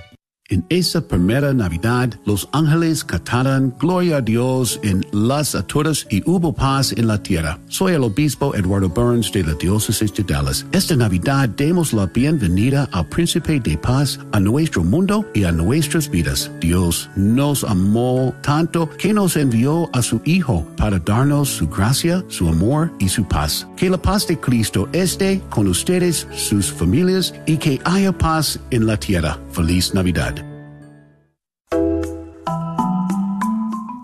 En esa primera Navidad, los ángeles cantaron Gloria a Dios en las alturas y hubo paz en la tierra. Soy el obispo Eduardo Burns de la diócesis de Dallas. Esta Navidad demos la bienvenida al príncipe de paz a nuestro mundo y a nuestras vidas. Dios nos amó tanto que nos envió a su Hijo para darnos su gracia, su amor y su paz. Que la paz de Cristo esté con ustedes, sus familias y que haya paz en la tierra. Feliz Navidad.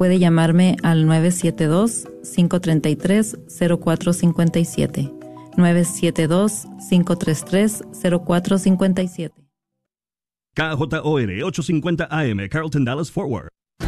puede llamarme al 972-533-0457. 972-533-0457.
KJOR 850 AM, Carlton Dallas Forward.